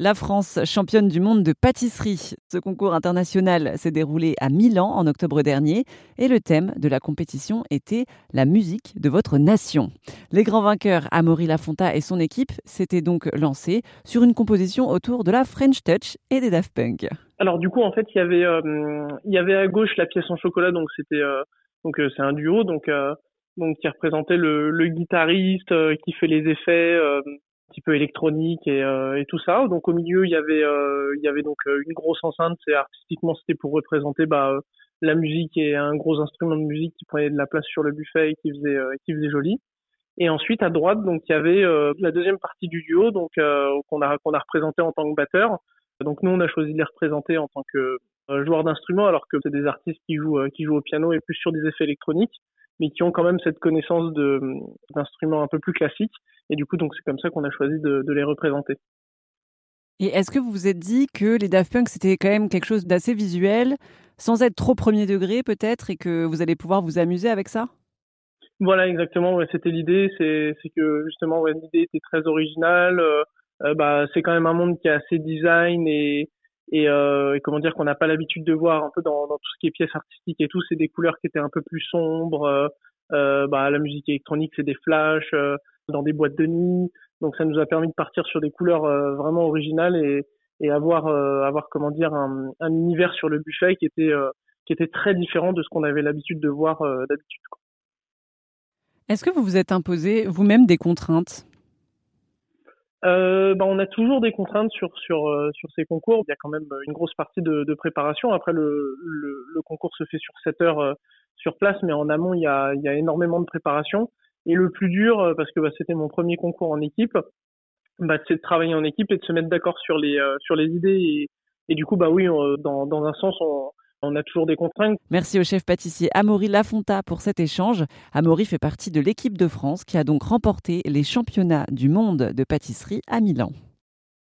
La France, championne du monde de pâtisserie. Ce concours international s'est déroulé à Milan en octobre dernier et le thème de la compétition était la musique de votre nation. Les grands vainqueurs, Amaury Lafonta et son équipe, s'étaient donc lancés sur une composition autour de la French Touch et des Daft Punk. Alors du coup, en fait, il y avait, euh, y avait à gauche la pièce en chocolat, donc c'était, euh, euh, c'est un duo, donc donc qui représentait le, guitariste qui fait les effets petit peu électronique et, euh, et, tout ça. Donc au milieu il y avait euh, il y avait donc euh, une grosse enceinte. C'est artistiquement c'était pour représenter bah, la musique et un gros instrument de musique qui prenait de la place sur le buffet et qui faisait qui faisait joli. Et ensuite à droite donc il y avait la deuxième partie du duo donc qu'on a qu'on a représenté en tant que batteur. Donc nous on a choisi de les représenter en tant que joueurs d'instruments alors que c'est des artistes qui jouent qui jouent au piano et plus sur des effets électroniques mais qui ont quand même cette connaissance de d'instruments un peu plus classiques. Et du coup, donc c'est comme ça qu'on a choisi de, de les représenter. Et est-ce que vous vous êtes dit que les Daft Punk c'était quand même quelque chose d'assez visuel, sans être trop premier degré peut-être, et que vous allez pouvoir vous amuser avec ça? Voilà, exactement. Ouais, c'était l'idée. C'est que justement, ouais, l'idée était très originale. Euh, euh, bah, c'est quand même un monde qui est assez design et, et, euh, comment dire qu'on n'a pas l'habitude de voir un peu dans, tout ce qui est pièces artistiques et tout, c'est des couleurs qui étaient un peu plus sombres. Euh, euh bah, la musique électronique, c'est des flashs euh, dans des boîtes de nuit. Donc ça nous a permis de partir sur des couleurs euh, vraiment originales et, et avoir, avoir comment dire un, un, univers sur le buffet qui était qui était très différent de ce qu'on avait l'habitude de voir d'habitude. Est-ce que vous vous êtes imposé vous-même des contraintes? Euh, bah, on a toujours des contraintes sur sur euh, sur ces concours. Il y a quand même une grosse partie de, de préparation. Après, le, le, le, concours se fait sur 7 heures euh, sur place, mais en amont, il y a il y a énormément de préparation. Et le plus dur, euh, parce que bah, c'était mon premier concours en équipe, bah, c'est de travailler en équipe et de se mettre d'accord sur les sur les idées. Et, du coup, bah oui, dans dans un sens, on on a toujours des contraintes. Merci au chef pâtissier Amaury Lafonta pour cet échange. Amaury fait partie de l'équipe de France qui a donc remporté les championnats du monde de pâtisserie à Milan.